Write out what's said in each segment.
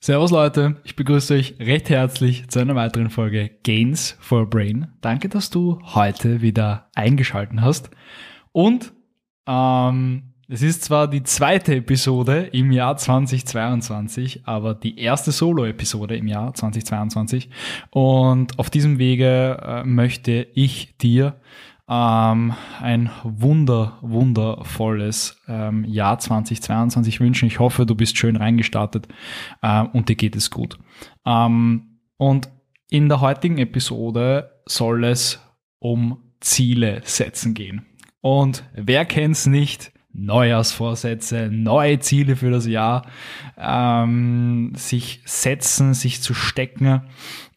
Servus Leute, ich begrüße euch recht herzlich zu einer weiteren Folge Gains for Brain. Danke, dass du heute wieder eingeschalten hast. Und ähm, es ist zwar die zweite Episode im Jahr 2022, aber die erste Solo-Episode im Jahr 2022. Und auf diesem Wege äh, möchte ich dir ähm, ein wunder, wundervolles ähm, Jahr 2022 wünschen. Ich hoffe, du bist schön reingestartet äh, und dir geht es gut. Ähm, und in der heutigen Episode soll es um Ziele setzen gehen. Und wer kennt's nicht? Neujahrsvorsätze, neue Ziele für das Jahr, ähm, sich setzen, sich zu stecken.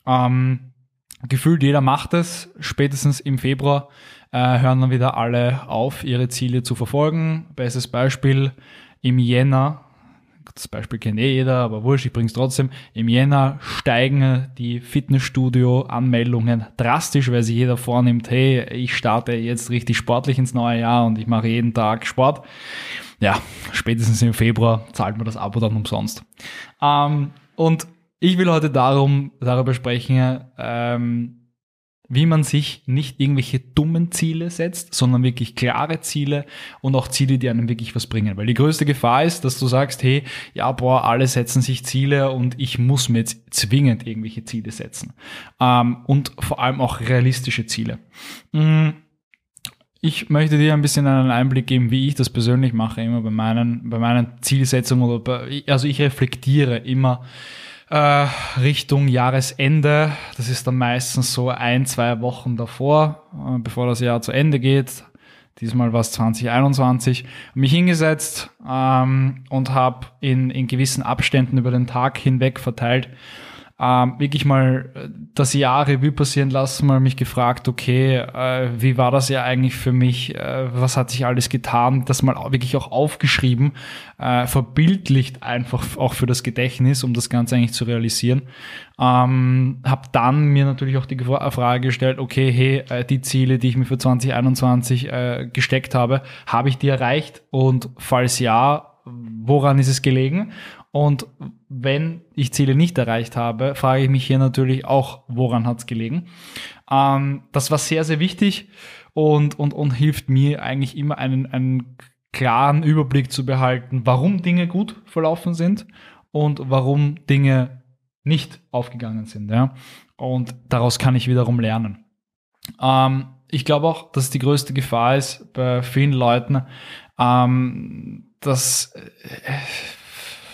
Ähm, gefühlt jeder macht es, spätestens im Februar äh, hören dann wieder alle auf, ihre Ziele zu verfolgen. Bestes Beispiel im Jänner, das Beispiel kennt eh jeder, aber wurscht, ich bring's trotzdem. Im Jänner steigen die Fitnessstudio-Anmeldungen drastisch, weil sich jeder vornimmt, hey, ich starte jetzt richtig sportlich ins neue Jahr und ich mache jeden Tag Sport. Ja, spätestens im Februar zahlt man das Abo dann umsonst. Ähm, und ich will heute darum, darüber sprechen, ähm, wie man sich nicht irgendwelche dummen Ziele setzt, sondern wirklich klare Ziele und auch Ziele, die einem wirklich was bringen. Weil die größte Gefahr ist, dass du sagst, hey, ja, boah, alle setzen sich Ziele und ich muss mir jetzt zwingend irgendwelche Ziele setzen. Ähm, und vor allem auch realistische Ziele. Mm, ich möchte dir ein bisschen einen Einblick geben, wie ich das persönlich mache, immer bei meinen, bei meinen Zielsetzungen oder bei, also ich reflektiere immer, äh, Richtung Jahresende. Das ist dann meistens so ein, zwei Wochen davor, äh, bevor das Jahr zu Ende geht. Diesmal war es 2021. Mich hingesetzt ähm, und habe in, in gewissen Abständen über den Tag hinweg verteilt ähm, wirklich mal äh, das Jahr Revue passieren lassen, mal mich gefragt, okay, äh, wie war das ja eigentlich für mich, äh, was hat sich alles getan, das mal wirklich auch aufgeschrieben, äh, verbildlicht einfach auch für das Gedächtnis, um das Ganze eigentlich zu realisieren. Ähm, habe dann mir natürlich auch die Frage gestellt, okay, hey, äh, die Ziele, die ich mir für 2021 äh, gesteckt habe, habe ich die erreicht? Und falls ja, woran ist es gelegen? Und wenn ich Ziele nicht erreicht habe, frage ich mich hier natürlich auch, woran hat es gelegen. Ähm, das war sehr, sehr wichtig und, und, und hilft mir eigentlich immer einen, einen klaren Überblick zu behalten, warum Dinge gut verlaufen sind und warum Dinge nicht aufgegangen sind. Ja? Und daraus kann ich wiederum lernen. Ähm, ich glaube auch, dass die größte Gefahr ist bei vielen Leuten, ähm, dass äh,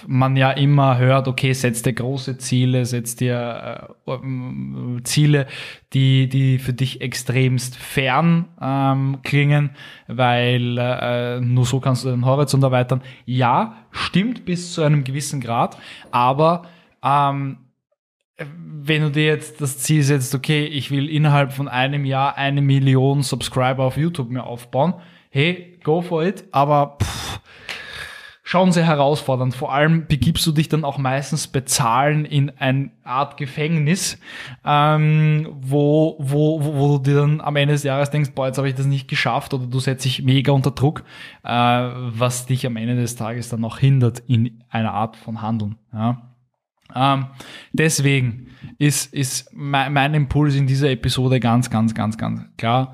man ja immer hört, okay, setz dir große Ziele, setz dir äh, Ziele, die, die für dich extremst fern ähm, klingen, weil äh, nur so kannst du den Horizont erweitern. Ja, stimmt bis zu einem gewissen Grad, aber ähm, wenn du dir jetzt das Ziel setzt, okay, ich will innerhalb von einem Jahr eine Million Subscriber auf YouTube mir aufbauen, hey, go for it, aber pff, schon sehr herausfordernd. Vor allem begibst du dich dann auch meistens bezahlen in eine Art Gefängnis, ähm, wo, wo, wo, du dir dann am Ende des Jahres denkst, boah, jetzt habe ich das nicht geschafft oder du setzt dich mega unter Druck, äh, was dich am Ende des Tages dann auch hindert in einer Art von Handeln. Ja. Ähm, deswegen ist, ist mein, mein Impuls in dieser Episode ganz, ganz, ganz, ganz klar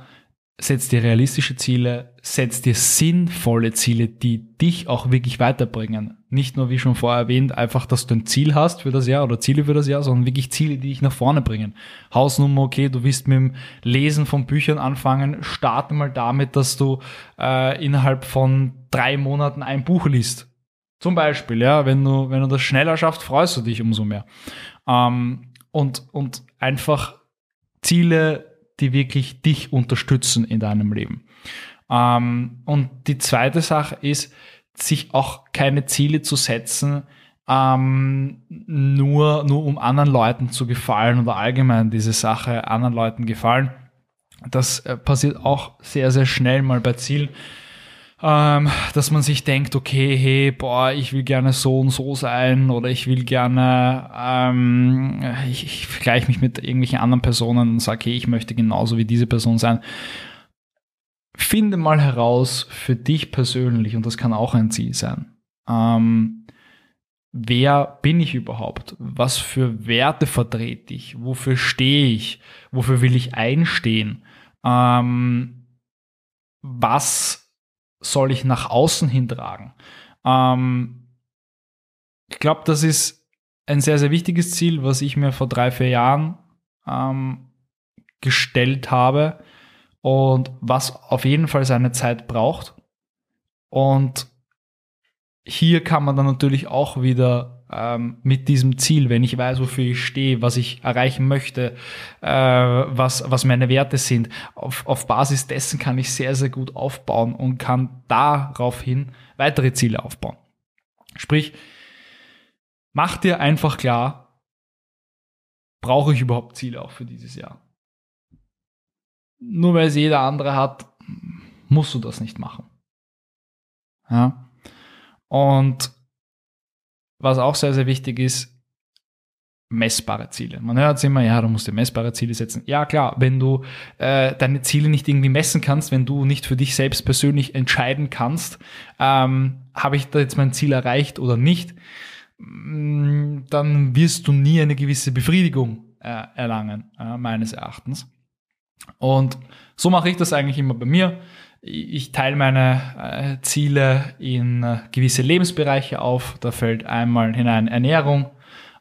setz dir realistische Ziele, setz dir sinnvolle Ziele, die dich auch wirklich weiterbringen. Nicht nur, wie schon vorher erwähnt, einfach, dass du ein Ziel hast für das Jahr oder Ziele für das Jahr, sondern wirklich Ziele, die dich nach vorne bringen. Hausnummer, okay, du willst mit dem Lesen von Büchern anfangen, starte mal damit, dass du äh, innerhalb von drei Monaten ein Buch liest. Zum Beispiel, ja, wenn du, wenn du das schneller schaffst, freust du dich umso mehr. Ähm, und, und einfach Ziele die wirklich dich unterstützen in deinem Leben. Ähm, und die zweite Sache ist, sich auch keine Ziele zu setzen, ähm, nur, nur um anderen Leuten zu gefallen oder allgemein diese Sache anderen Leuten gefallen. Das äh, passiert auch sehr, sehr schnell mal bei Zielen. Ähm, dass man sich denkt, okay, hey, boah, ich will gerne so und so sein oder ich will gerne, ähm, ich, ich vergleiche mich mit irgendwelchen anderen Personen und sage, hey, ich möchte genauso wie diese Person sein. Finde mal heraus für dich persönlich, und das kann auch ein Ziel sein, ähm, wer bin ich überhaupt? Was für Werte vertrete ich? Wofür stehe ich? Wofür will ich einstehen? Ähm, was soll ich nach außen hintragen? Ähm, ich glaube, das ist ein sehr, sehr wichtiges Ziel, was ich mir vor drei, vier Jahren ähm, gestellt habe und was auf jeden Fall seine Zeit braucht. Und hier kann man dann natürlich auch wieder ähm, mit diesem Ziel, wenn ich weiß, wofür ich stehe, was ich erreichen möchte, äh, was, was meine Werte sind. Auf, auf Basis dessen kann ich sehr, sehr gut aufbauen und kann daraufhin weitere Ziele aufbauen. Sprich, mach dir einfach klar, brauche ich überhaupt Ziele auch für dieses Jahr? Nur weil es jeder andere hat, musst du das nicht machen. Ja. Und was auch sehr, sehr wichtig ist, messbare Ziele. Man hört es immer, ja, du musst dir messbare Ziele setzen. Ja, klar, wenn du äh, deine Ziele nicht irgendwie messen kannst, wenn du nicht für dich selbst persönlich entscheiden kannst, ähm, habe ich da jetzt mein Ziel erreicht oder nicht, mm, dann wirst du nie eine gewisse Befriedigung äh, erlangen, äh, meines Erachtens. Und so mache ich das eigentlich immer bei mir. Ich teile meine äh, Ziele in äh, gewisse Lebensbereiche auf. Da fällt einmal hinein Ernährung,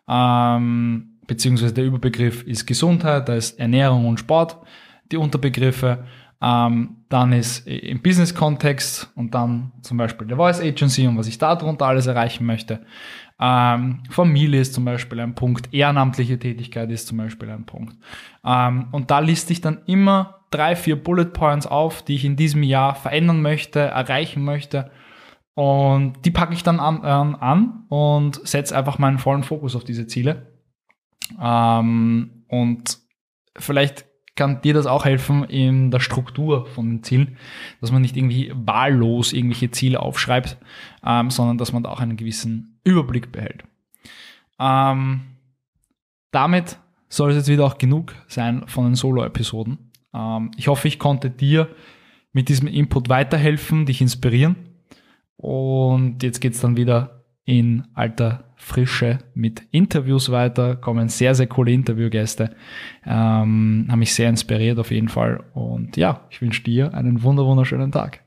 ähm, beziehungsweise der Überbegriff ist Gesundheit, da ist Ernährung und Sport die Unterbegriffe. Ähm, dann ist im Business-Kontext und dann zum Beispiel der Voice Agency und was ich darunter alles erreichen möchte. Ähm, Familie ist zum Beispiel ein Punkt, ehrenamtliche Tätigkeit ist zum Beispiel ein Punkt. Ähm, und da liste ich dann immer drei, vier Bullet Points auf, die ich in diesem Jahr verändern möchte, erreichen möchte. Und die packe ich dann an, äh, an und setze einfach meinen vollen Fokus auf diese Ziele. Ähm, und vielleicht kann dir das auch helfen in der Struktur von den Zielen, dass man nicht irgendwie wahllos irgendwelche Ziele aufschreibt, ähm, sondern dass man da auch einen gewissen Überblick behält. Ähm, damit soll es jetzt wieder auch genug sein von den Solo-Episoden. Ähm, ich hoffe, ich konnte dir mit diesem Input weiterhelfen, dich inspirieren. Und jetzt geht's dann wieder in alter Frische mit Interviews weiter. Kommen sehr, sehr coole Interviewgäste. Ähm, haben mich sehr inspiriert auf jeden Fall. Und ja, ich wünsche dir einen wunderschönen Tag.